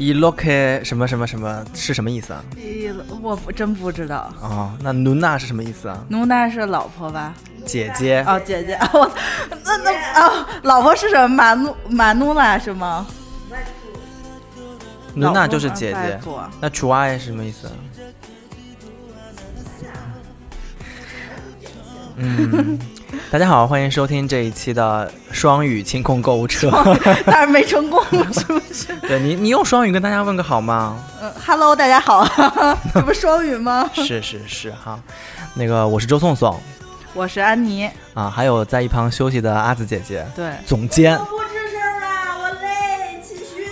伊洛克什么什么什么是什么意思啊？我不真不知道。哦，那努娜是什么意思啊？努娜是老婆吧？姐姐。哦，姐姐。我那那哦，老婆是什么？马努马努拉是吗？努娜就是姐姐。那楚瓦是什么意思？嗯。大家好，欢迎收听这一期的双语清空购物车，但是没成功，是不是？对你，你用双语跟大家问个好吗？嗯，Hello，大家好，这不双语吗？是是是哈，那个我是周颂颂，我是安妮啊，还有在一旁休息的阿紫姐姐，对，总监，不吱声了，我累，继续。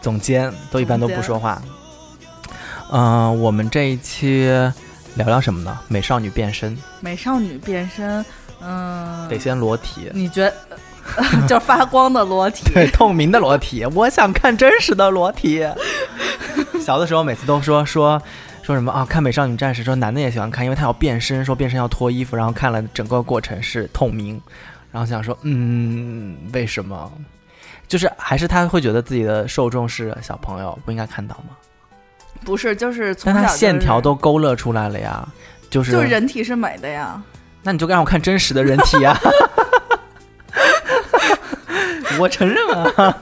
总监都一般都不说话。嗯，我们这一期聊聊什么呢？美少女变身，美少女变身。嗯，得先裸体。你觉得 就发光的裸体？对，透明的裸体。我想看真实的裸体。小的时候每次都说说说什么啊？看《美少女战士》，说男的也喜欢看，因为他要变身，说变身要脱衣服，然后看了整个过程是透明，然后想说，嗯，为什么？就是还是他会觉得自己的受众是小朋友，不应该看到吗？不是，就是从小线条都勾勒出来了呀，就是就人体是美的呀。那你就让我看真实的人体啊！我承认啊，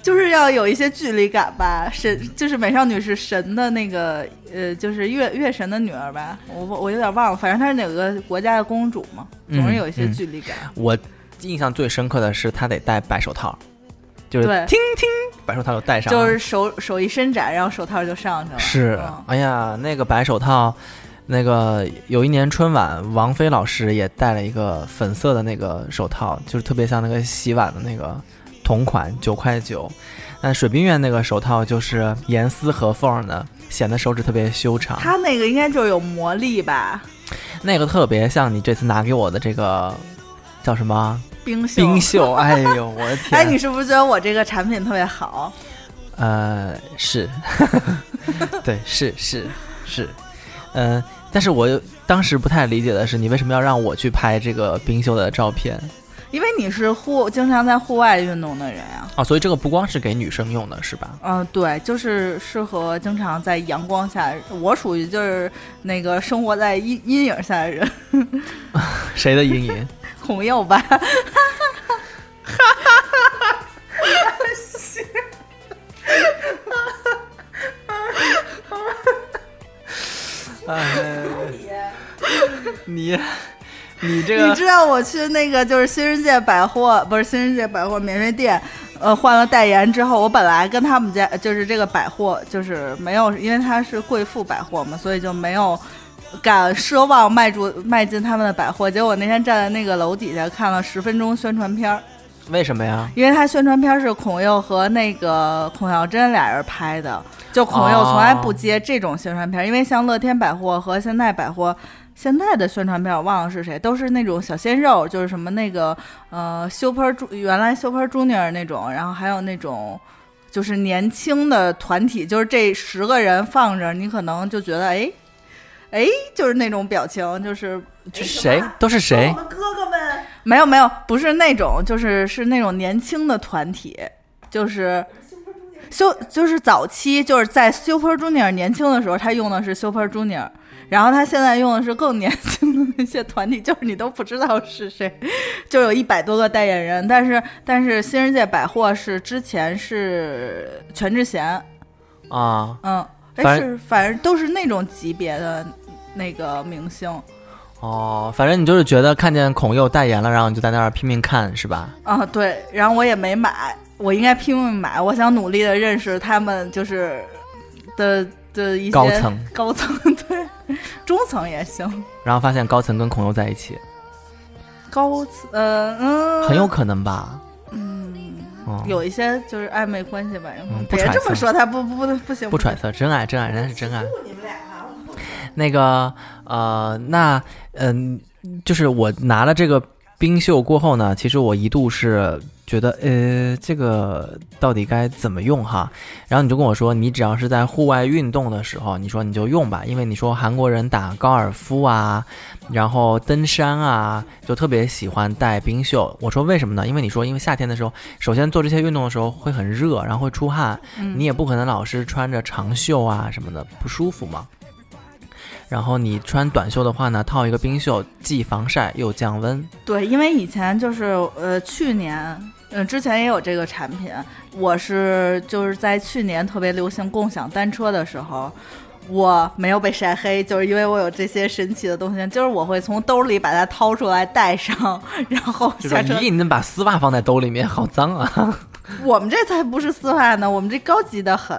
就是要有一些距离感吧。神就是美少女是神的那个呃，就是月月神的女儿吧？我我有点忘了，反正她是哪个国家的公主嘛，总是有一些距离感。我印象最深刻的是她得戴白手套，就是听听白手套就戴上，就是手手一伸展，然后手套就上去了。是，哎呀，那个白手套。那个有一年春晚，王菲老师也戴了一个粉色的那个手套，就是特别像那个洗碗的那个同款，九块九。但水冰月那个手套就是严丝合缝的，显得手指特别修长。它那个应该就有魔力吧？那个特别像你这次拿给我的这个叫什么冰袖？冰袖？哎呦，我的天！哎，你是不是觉得我这个产品特别好？呃，是，对，是是是，嗯。但是我当时不太理解的是，你为什么要让我去拍这个冰秀的照片？因为你是户经常在户外运动的人呀。啊，所以这个不光是给女生用的，是吧？嗯，对，就是适合经常在阳光下。我属于就是那个生活在阴阴影下的人。谁的阴影？孔佑吧。哎，你，你这个，你知道我去那个就是新世界百货，不是新世界百货免税店，呃，换了代言之后，我本来跟他们家就是这个百货就是没有，因为它是贵妇百货嘛，所以就没有敢奢望迈住迈进他们的百货。结果那天站在那个楼底下看了十分钟宣传片儿，为什么呀？因为他宣传片是孔佑和那个孔孝真俩人拍的。就孔佑从来不接这种宣传片，因为像乐天百货和现代百货，现在的宣传片我忘了是谁，都是那种小鲜肉，就是什么那个呃 Super 朱原来 Super Junior 那种，然后还有那种就是年轻的团体，就是这十个人放着，你可能就觉得哎哎，就是那种表情，就是谁都是谁，我们哥哥们没有没有，不是那种，就是是那种年轻的团体，就是。修就是早期就是在 Super Junior 年轻的时候，他用的是 Super Junior，然后他现在用的是更年轻的那些团体，就是你都不知道是谁，就有一百多个代言人。但是但是新世界百货是之前是全智贤啊，嗯，哎是反正都是那种级别的那个明星。哦，反正你就是觉得看见孔佑代言了，然后你就在那儿拼命看是吧？啊对，然后我也没买。我应该拼命买，我想努力的认识他们，就是的的一些高层，高层对，中层也行。然后发现高层跟孔佑在一起，高层呃嗯，很有可能吧，嗯，有一些就是暧昧关系吧。别这么说，他不不不不行，不揣测，真爱真爱，人家是真爱。那个呃，那嗯，就是我拿了这个冰袖过后呢，其实我一度是。觉得呃，这个到底该怎么用哈？然后你就跟我说，你只要是在户外运动的时候，你说你就用吧，因为你说韩国人打高尔夫啊，然后登山啊，就特别喜欢带冰袖。我说为什么呢？因为你说，因为夏天的时候，首先做这些运动的时候会很热，然后会出汗，嗯你也不可能老是穿着长袖啊什么的，不舒服嘛。然后你穿短袖的话呢，套一个冰袖，既防晒又降温。对，因为以前就是呃去年。呃，之前也有这个产品，我是就是在去年特别流行共享单车的时候，我没有被晒黑，就是因为我有这些神奇的东西，就是我会从兜里把它掏出来带上，然后就下车。你能把丝袜放在兜里面，好脏啊！我们这才不是丝袜呢，我们这高级的很。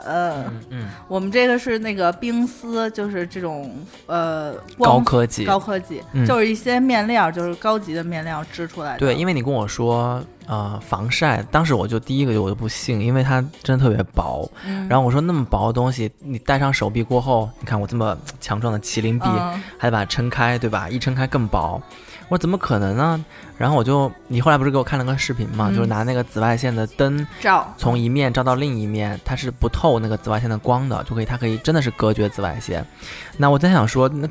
嗯，我们这个是那个冰丝，就是这种呃高科技。高科技，嗯就是一些面料，就是高级的面料织出来的。对，因为你跟我说，呃，防晒，当时我就第一个我就不信，因为它真的特别薄。嗯，然后我说那么薄的东西，你戴上手臂过后，你看我这么强壮的麒麟臂，嗯还得把它撑开，对吧？一撑开更薄。我说怎么可能呢？然后我就，你后来不是给我看了个视频嘛，嗯就是拿那个紫外线的灯照从一面照到另一面，它是不透那个紫外线的光的，就可以，它可以真的是隔绝紫外线。那我在想说，那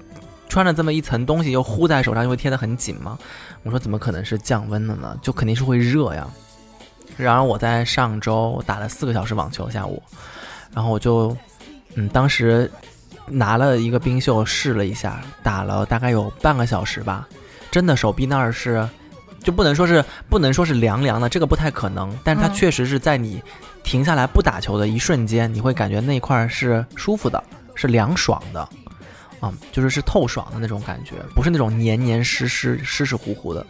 穿了这么一层东西又糊在手上，就会贴得很紧吗？我说怎么可能是降温的呢？就肯定是会热呀。然而我在上周打了四个小时网球下午，然后我就，嗯，当时拿了一个冰袖试了一下，打了大概有半个小时吧，真的手臂那儿是。就不能说是不能说是凉凉的，这个不太可能，但是它确实是在你停下来不打球的一瞬间，你会感觉那块儿是舒服的，是凉爽的，啊、就是是透爽的那种感觉，不是那种黏黏湿湿湿湿乎乎的。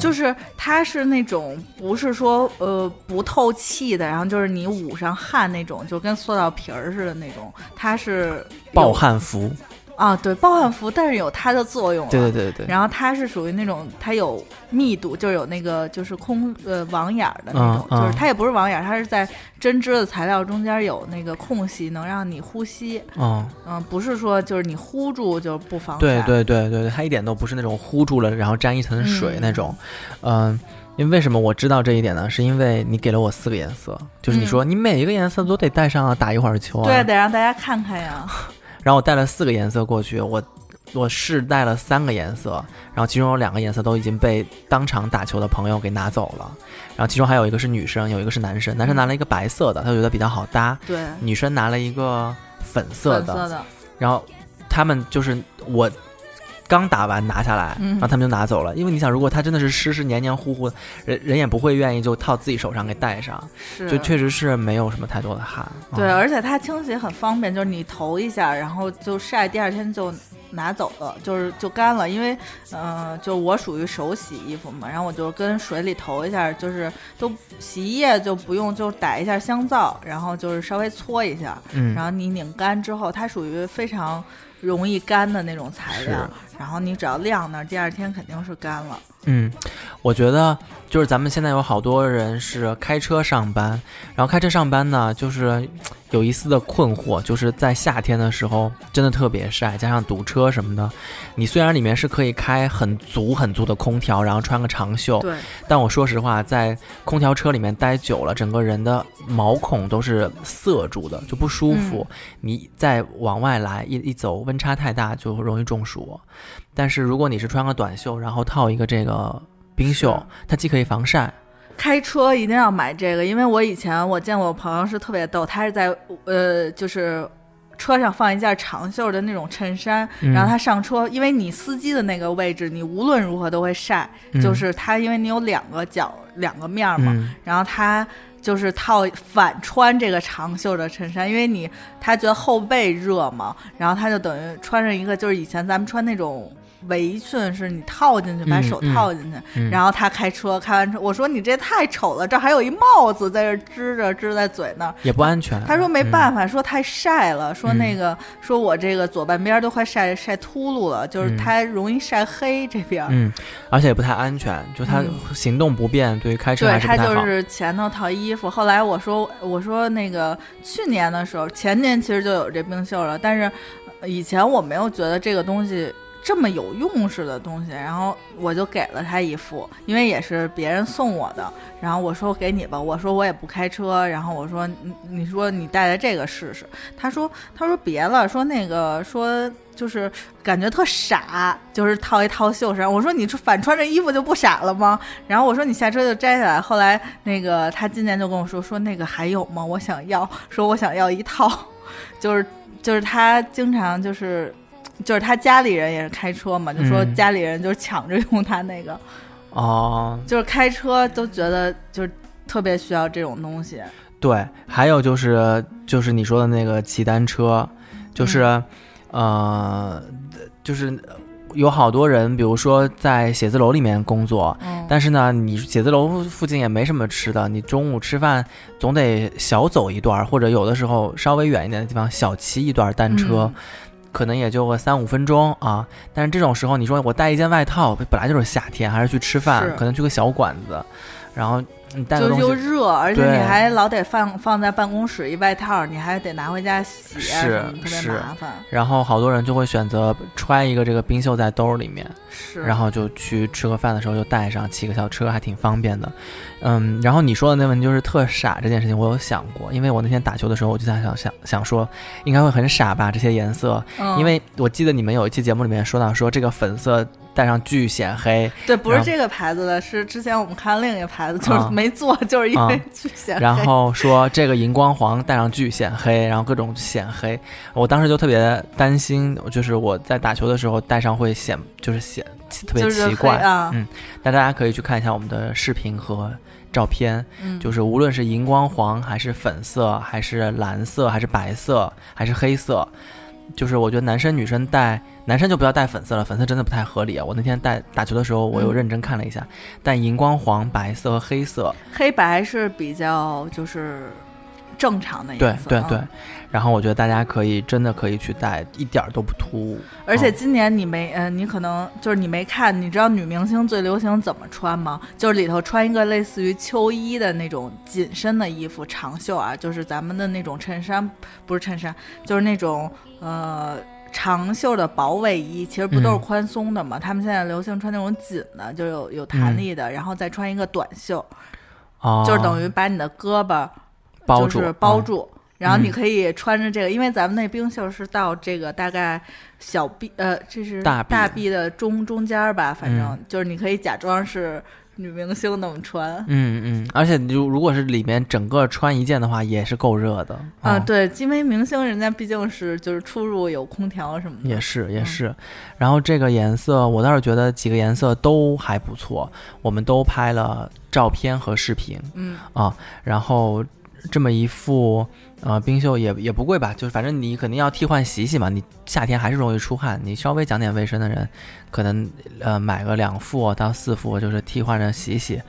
就是它是那种不是说呃不透气的，然后就是你捂上汗那种，就跟塑料皮儿似的那种，它是暴汗服，啊，对，暴汗服，但是有它的作用了。对对对对，然后它是属于那种它有密度，就是有那个就是空呃网眼儿的那种，就是它也不是网眼儿，它是在针织的材料中间有那个空隙，能让你呼吸。嗯，嗯，不是说就是你呼住就不防晒。对对对对对，它一点都不是那种呼住了然后沾一层水嗯那种，嗯。因为为什么我知道这一点呢？是因为你给了我四个颜色，就是你说你每一个颜色都得带上啊，打一会儿球啊。对，得让大家看看呀。然后我带了四个颜色过去，我我试带了三个颜色，然后其中有两个颜色都已经被当场打球的朋友给拿走了，然后其中还有一个是女生，有一个是男生，男生拿了一个白色的，他觉得比较好搭，对，女生拿了一个粉色的，粉色的，然后他们就是我。刚打完拿下来，嗯然后他们就拿走了。因为你想，如果它真的是湿湿黏黏糊糊，人人也不会愿意就套自己手上给戴上，是就确实是没有什么太多的汗。对，嗯而且它清洗很方便，就是你投一下，然后就晒，第二天就拿走了，就是就干了。因为，嗯、就我属于手洗衣服嘛，然后我就跟水里投一下，就是都洗衣液就不用，就打一下香皂，然后就是稍微搓一下，嗯，然后你拧干之后，它属于非常容易干的那种材料，然后你只要晾那儿，第二天肯定是干了。嗯，我觉得就是咱们现在有好多人是开车上班，然后开车上班呢，就是有一丝的困惑，就是在夏天的时候真的特别晒，加上堵车什么的，你虽然里面是可以开很足很足的空调，然后穿个长袖，对，但我说实话，在空调车里面待久了，整个人的毛孔都是塞住的，就不舒服。你再往外来一一走，温差太大就容易中暑。但是如果你是穿个短袖，然后套一个这个冰袖，它既可以防晒，开车一定要买这个，因为我以前我见过我朋友是特别逗，他是在呃就是。车上放一件长袖的那种衬衫，嗯然后他上车，因为你司机的那个位置，你无论如何都会晒，嗯就是他因为你有两个角两个面儿嘛，嗯然后他就是套反穿这个长袖的衬衫，因为你他觉得后背热嘛，然后他就等于穿上一个就是以前咱们穿那种围裙，是你套进去把嗯手嗯套进去，嗯然后他开车开完车，我说你这太丑了，这还有一帽子在这支着支在嘴那儿。也不安全。他说没嗯办法，说太晒了，说嗯那个、说我这个左半边都快晒晒秃噜了，就是嗯他容易晒黑这边。嗯，而且也不太安全，就它嗯行动不便，对于开车对他。就是前头套衣服，后来我说我说那个去年的时候，前年其实就有这冰袖了，但是呃以前我没有觉得这个东西这么有用似的东西，然后我就给了他一副，因为也是别人送我的。然后我说给你吧，我说我也不开车，然后我说你你说你带着这个试试。他说他说别了，说那个说就是感觉特傻，就是套一套袖衫。我说你反穿着衣服就不傻了吗？然后我说你下车就摘下来。后来那个他今年就跟我说说那个还有吗？我想要，说我想要一套，就是就是他经常就是。就是他家里人也是开车嘛，就说嗯。家里人就是抢着用他那个，哦，就是开车都觉得就是特别需要这种东西。对，还有就是就是你说的那个骑单车，就是、嗯。呃，就是有好多人，比如说在写字楼里面工作，嗯，但是呢，你写字楼附近也没什么吃的，你中午吃饭总得小走一段，或者有的时候稍微远一点的地方小骑一段单车。嗯可能也就个三五分钟啊，但是这种时候，你说我带一件外套，本来就是夏天，还是去吃饭，可能去个小馆子，然后你带个就又热，而且你还老得放放在办公室一外套，你还得拿回家洗啊是，特别麻烦。然后好多人就会选择揣一个这个冰袖在兜里面，是，然后就去吃个饭的时候就带上，骑个小车还挺方便的。嗯，然后你说的那问题就是特傻这件事情，我有想过，因为我那天打球的时候我就在想想想说，应该会很傻吧这些颜色，嗯因为我记得你们有一期节目里面说到说这个粉色带上巨显黑，对，不是这个牌子的，是之前我们看另一个牌子，就是啊没做，就是因为啊。巨显黑。然后说这个荧光黄戴上巨显黑，然后各种显黑，我当时就特别担心，就是我在打球的时候戴上会显就是显特别奇怪。啊，嗯但大家可以去看一下我们的视频和照片，嗯，就是无论是荧光黄还是粉色，还是蓝色，还是白色，还是黑色，就是我觉得男生女生戴，男生就不要带粉色了，粉色真的不太合理啊。我那天带打球的时候，我有嗯认真看了一下，带荧光黄、白色和黑色，黑白是比较就是正常的颜色，对对对。然后我觉得大家可以真的可以去带，一点儿都不突兀。而且嗯今年你没，呃，你可能就是你没看，你知道女明星最流行怎么穿吗？就是里头穿一个类似于秋衣的那种紧身的衣服，长袖啊，就是咱们的那种衬衫，不是衬衫，就是那种呃长袖的薄卫衣，其实不都是嗯。宽松的吗？他们现在流行穿那种紧的，就有有弹力的，然后再穿一个短袖，哦，就是等于把你的胳膊包住就是包嗯。住。然后你嗯。可以穿着这个，因为咱们那冰袖是到这个大概小臂，呃，这是大臂。大臂的中中间吧，反正嗯。就是你可以假装是女明星那么穿。嗯嗯，而且如如果是里面整个穿一件的话，也是够热的。啊，嗯对，因为明星人家毕竟是就是出入有空调什么的，也是也嗯是，然后这个颜色我倒是觉得几个颜色都还不错，我们都拍了照片和视频。嗯，啊，然后这么一副啊冰袖也也不贵吧，就是反正你肯定要替换洗洗嘛，你夏天还是容易出汗，你稍微讲点卫生的人，可能呃买个两副到四副，就是替换着洗洗，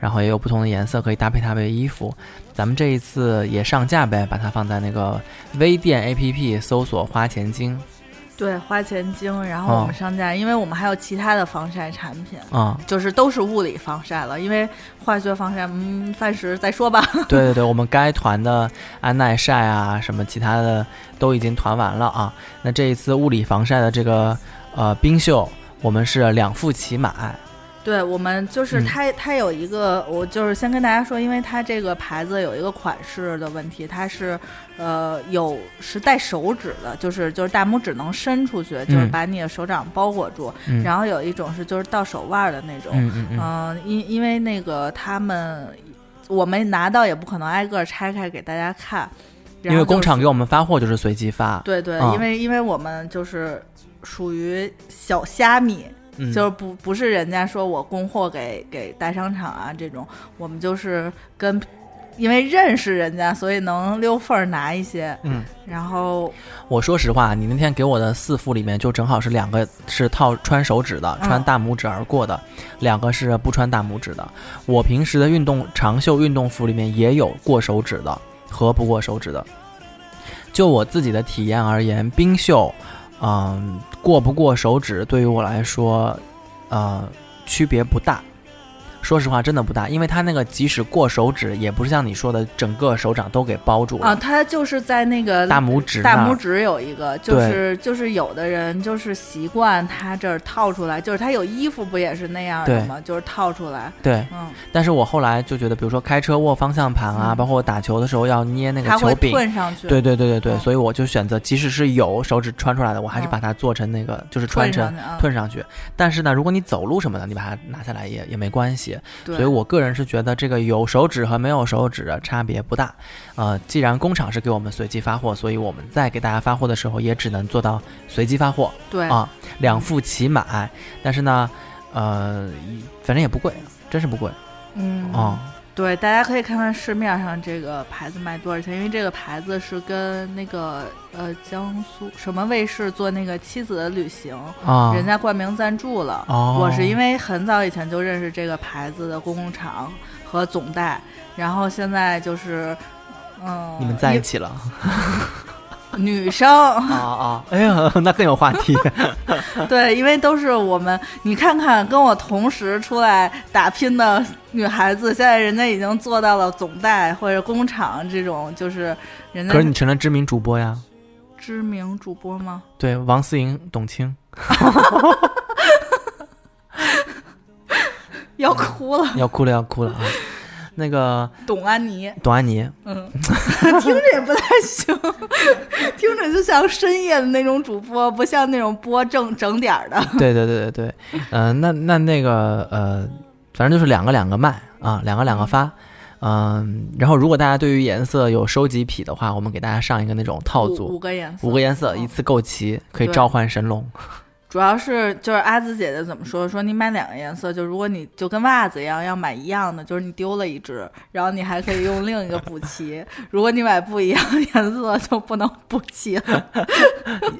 然后也有不同的颜色可以搭配搭配衣服。咱们这一次也上架呗，把它放在那个微店 APP 搜索“花钱精对，花钱精，然后我哦们商家，因为我们还有其他的防晒产品”。啊、就是都是物理防晒了，因为化学防晒，嗯，暂时再说吧。对对对，我们该团的安耐晒啊，什么其他的都已经团完了啊。那这一次物理防晒的这个呃冰袖，我们是两副起买。对我们就是嗯。它，它有一个，我就是先跟大家说，因为它这个牌子有一个款式的问题，它是呃有是带手指的，就是就是大拇指能伸出去，就是嗯。把你的手掌包裹住，嗯。然后有一种是就是到手腕儿的那种，嗯因因为那个他们我们拿到也不可能挨个拆开给大家看，然因为工厂给我们发货就是随机发，对对，啊因为因为我们就是属于小虾米，嗯，就是不不是人家说我供货给给大商场啊这种，我们就是跟因为认识人家，所以能溜缝儿拿一些。嗯，然后我说实话，你那天给我的四副里面，就正好是两个是套穿手指的，嗯穿大拇指而过的，两个是不穿大拇指的。我平时的运动长袖运动服里面也有过手指的和不过手指的。就我自己的体验而言，冰袖，嗯，过不过手指对于我来说，呃，区别不大。说实话真的不大，因为它那个即使过手指，也不是像你说的整个手掌都给包住了。啊，它就是在那个大拇指大拇指有一个，就是就是有的人就是习惯他这儿套出来，就是他有衣服不也是那样的对吗？就是套出来，对，嗯，但是我后来就觉得，比如说开车握方向盘啊，嗯包括我打球的时候要捏那个球柄，吞上去，对对对对对，嗯所以我就选择，即使是有手指穿出来的，我还是嗯把它做成那个，就是穿成吞上去。但是呢，如果你走路什么的，你把它拿下来也也没关系。对所以我个人是觉得这个有手指和没有手指的差别不大。呃，既然工厂是给我们随机发货，所以我们在给大家发货的时候也只能做到随机发货对啊，两副齐买。但是呢，呃，反正也不贵，真是不贵嗯啊。对，大家可以看看市面上这个牌子卖多少钱，因为这个牌子是跟那个呃江苏什么卫视做那个妻子的旅行，啊，人家冠名赞助了。哦，我是因为很早以前就认识这个牌子的工厂和总代，然后现在就是，嗯，你们在一起了一女生，啊啊！哎呀，那更有话题。对，因为都是我们，你看看跟我同时出来打拼的女孩子，现在人家已经做到了总代或者工厂这种，就是人家可是你成了知名主播呀。知名主播吗？对，王思莹、董卿 要哭了，要哭了，要哭了啊！那个董安妮，董安妮，嗯，听着也不太行，听着就像深夜的那种主播，不像那种播正整点儿的。对对对对对，呃，那那那个呃，反正就是两个两个卖啊，两个两个发，嗯、然后如果大家对于颜色有收集癖的话，我们给大家上一个那种套组，五个颜色，五个颜色嗯一次购齐，可以召唤神龙。主要是就是阿紫姐姐怎么说？说你买两个颜色，就如果你就跟袜子一样要买一样的，就是你丢了一只，然后你还可以用另一个补齐。如果你买不一样颜色，就不能补齐了。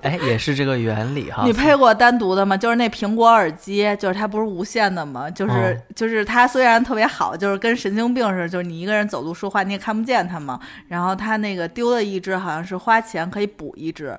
哎，也是这个原理哈。你配过单独的吗？就是那苹果耳机，就是它不是无线的吗？就是、哦就是它虽然特别好，就是跟神经病似的，就是你一个人走路说话你也看不见它嘛。然后它那个丢了一只，好像是花钱可以补一只。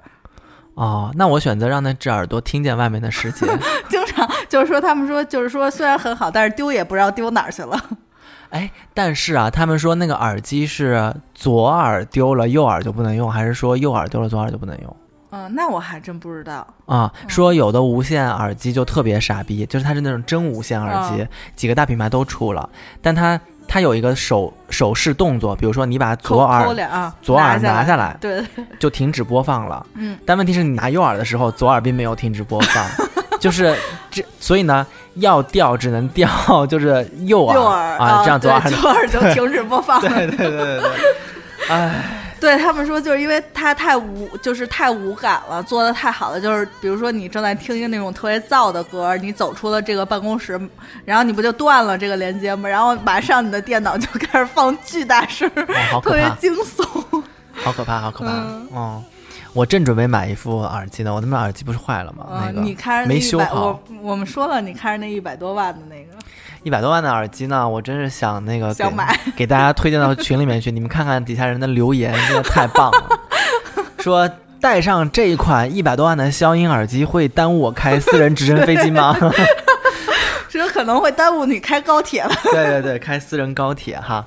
哦，那我选择让那只耳朵听见外面的世界。经常就是说他们说就是说虽然很好，但是丢也不知道丢哪儿去了。哎，但是啊，他们说那个耳机是左耳丢了，右耳就不能用，还是说右耳丢了，左耳就不能用？嗯，那我还真不知道。啊，说有的无线耳机就特别傻逼，就是它是那种真无线耳机，嗯几个大品牌都出了，但它它有一个手手势动作，比如说你把左耳啊，左耳拿拿下来对，就停止播放了，嗯，但问题是你拿右耳的时候，左耳并没有停止播放，就是这，所以呢，要掉只能掉 就是右耳右耳啊，这样左耳左耳就停止播放了。对对对对对，哎，对他们说，就是因为他太无，就是太无感了，做的太好了。就是比如说你正在听一个那种特别燥的歌，你走出了这个办公室，然后你不就断了这个连接吗？然后马上你的电脑就开始放巨大声，特别惊悚。好可怕，好可怕，嗯嗯。我正准备买一副耳机呢，我他妈耳机不是坏了吗？那嗯，个你看着那没修好我，我们说了，你看着那一百多万的那个，一百多万的耳机呢，我真是想那个给想买给大家推荐到群里面去。你们看看底下人的留言，真的太棒了。说带上这一款一百多万的消音耳机会耽误我开私人直升飞机吗？这可能会耽误你开高铁了。对对对，开私人高铁哈。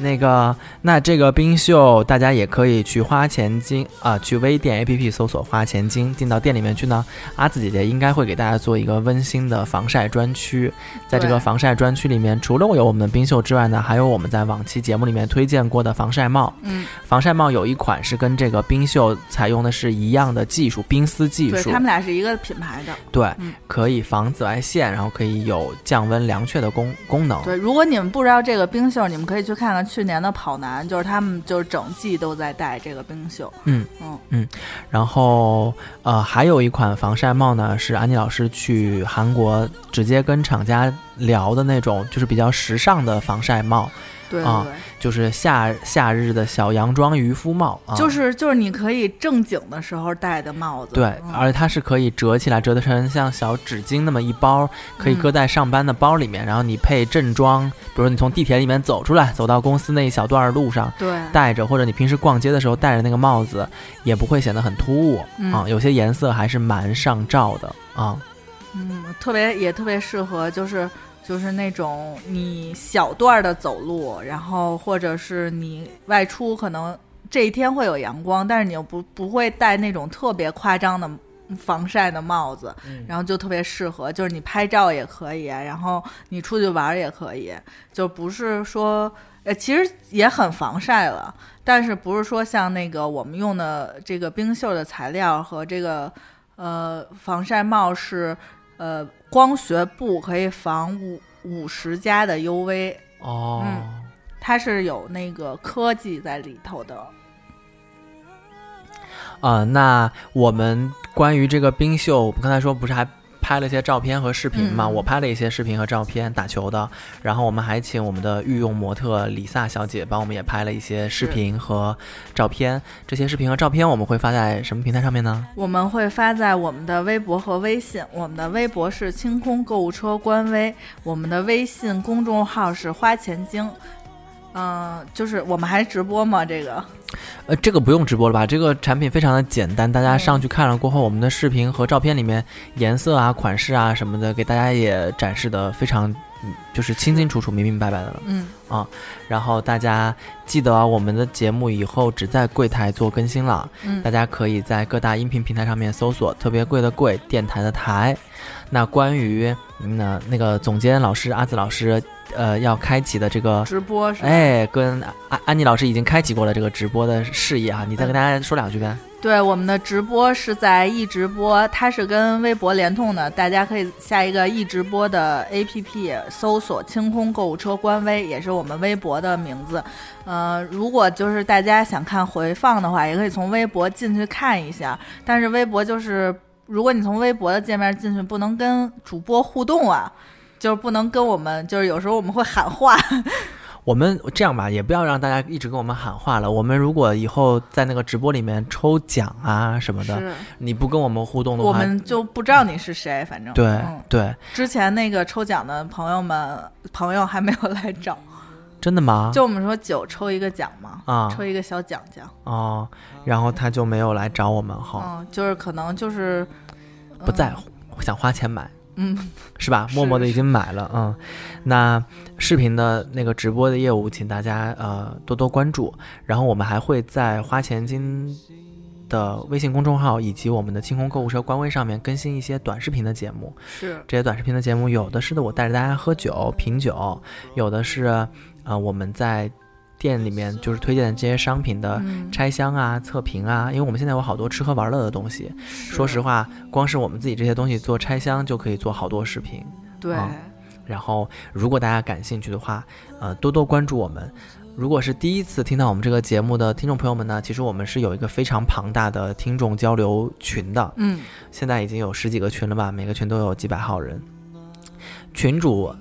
那个，那这个冰袖，大家也可以去花钱精啊、去微店 APP 搜索“花钱精”，进到店里面去呢。阿紫姐姐应该会给大家做一个温馨的防晒专区，在这个防晒专区里面，除了有我们的冰袖之外呢，还有我们在往期节目里面推荐过的防晒帽。嗯，防晒帽有一款是跟这个冰袖采用的是一样的技术，冰丝技术对他，们俩是一个品牌的。对，嗯可以防紫外线，然后可以有降温凉却的功功能。对，如果你们不知道这个冰袖，你们可以去看看去年的跑男，就是他们就是整季都在戴这个冰袖。嗯嗯嗯然后呃，还有一款防晒帽呢，是安妮老师去韩国直接跟厂家聊的那种，就是比较时尚的防晒帽，对就是夏夏日的小洋装渔夫帽啊。就是就是你可以正经的时候戴的帽子。对，嗯而且它是可以折起来，折得成像小纸巾那么一包，可以搁在上班的包里面。然后你配正装，比如说你从地铁里面走出来，走到公司那一小段路上，对戴着，或者你平时逛街的时候戴着那个帽子，也不会显得很突兀、嗯啊。有些颜色还是蛮上照的啊。嗯，特别也特别适合，就是就是那种你小段的走路，然后或者是你外出可能这一天会有阳光，但是你又不不会戴那种特别夸张的防晒的帽子，然后就特别适合，就是你拍照也可以，然后你出去玩也可以，就不是说呃其实也很防晒了，但是不是说像那个我们用的这个冰袖的材料和这个呃防晒帽是呃光学布可以防五五十加的 UV，哦，嗯它是有那个科技在里头的。啊、那我们关于这个冰袖，我们刚才说不是还拍了一些照片和视频嘛？嗯我拍了一些视频和照片，打球的。然后我们还请我们的御用模特李萨小姐帮我们也拍了一些视频和照片。这些视频和照片我们会发在什么平台上面呢？我们会发在我们的微博和微信。我们的微博是清空购物车官微，我们的微信公众号是花钱精。嗯、就是我们还直播吗？这个呃，这个不用直播了吧？这个产品非常的简单，大家上去看了过后，我们的视频和照片里面颜色啊、款式啊什么的，给大家也展示的非常，嗯就是清清楚楚、明明白白的了。嗯啊，然后大家记得啊，我们的节目以后只在柜台做更新了，嗯大家可以在各大音频平台上面搜索“特别贵的贵”电台的台。那关于嗯呢那个总监老师阿紫老师，呃，要开启的这个。直播是吧？哎，跟安安妮老师已经开启过了这个直播的事业哈，你再跟大家说两句呗。对，我们的直播是在易直播，它是跟微博联通的，大家可以下一个易直播的 APP，搜索“清空购物车”官微，也是我们微博的名字。呃，如果就是大家想看回放的话，也可以从微博进去看一下。但是微博就是，如果你从微博的界面进去，不能跟主播互动啊，就是不能跟我们，就是有时候我们会喊话。我们这样吧，也不要让大家一直跟我们喊话了。我们如果以后在那个直播里面抽奖啊什么的，你不跟我们互动的话，我们就不知道你是谁，反正对、嗯对，之前那个抽奖的朋友们，朋友还没有来找，真的吗？就我们说九抽一个奖嘛，啊抽一个小奖奖，哦，然后他就没有来找我们哈，嗯，就是可能就是不在，乎，想花钱买。嗯，是吧？默默的已经买了，嗯。那视频的那个直播的业务，请大家呃多多关注。然后我们还会在花钱金的微信公众号以及我们的清空购物车官微上面更新一些短视频的节目。是这些短视频的节目，有的是的我带着大家喝酒品酒，有的是呃我们在店里面就是推荐的这些商品的嗯拆箱啊、测评啊，因为我们现在有好多吃喝玩乐的东西。说实话，光是我们自己这些东西做拆箱就可以做好多视频。对，啊然后，如果大家感兴趣的话，呃，多多关注我们。如果是第一次听到我们这个节目的听众朋友们呢，其实我们是有一个非常庞大的听众交流群的，嗯，现在已经有十几个群了吧，每个群都有几百号人。群主，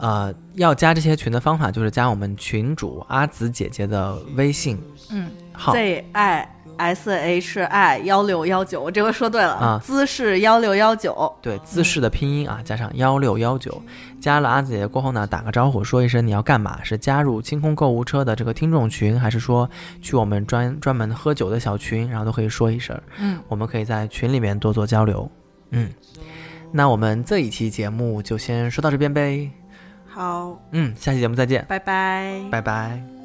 呃，要加这些群的方法就是加我们群主阿紫姐姐的微信嗯好，，Z I S H I 幺六幺九，我这回说对了，啊姿势幺六幺九，对，姿势的拼音啊，加上幺六幺九，加了阿紫姐姐过后呢，打个招呼，说一声你要干嘛？是加入清空购物车的这个听众群，还是说去我们专专门喝酒的小群？然后都可以说一声，嗯，我们可以在群里面多做交流。嗯，那我们这一期节目就先说到这边呗。好，嗯，下期节目再见，拜拜。拜拜。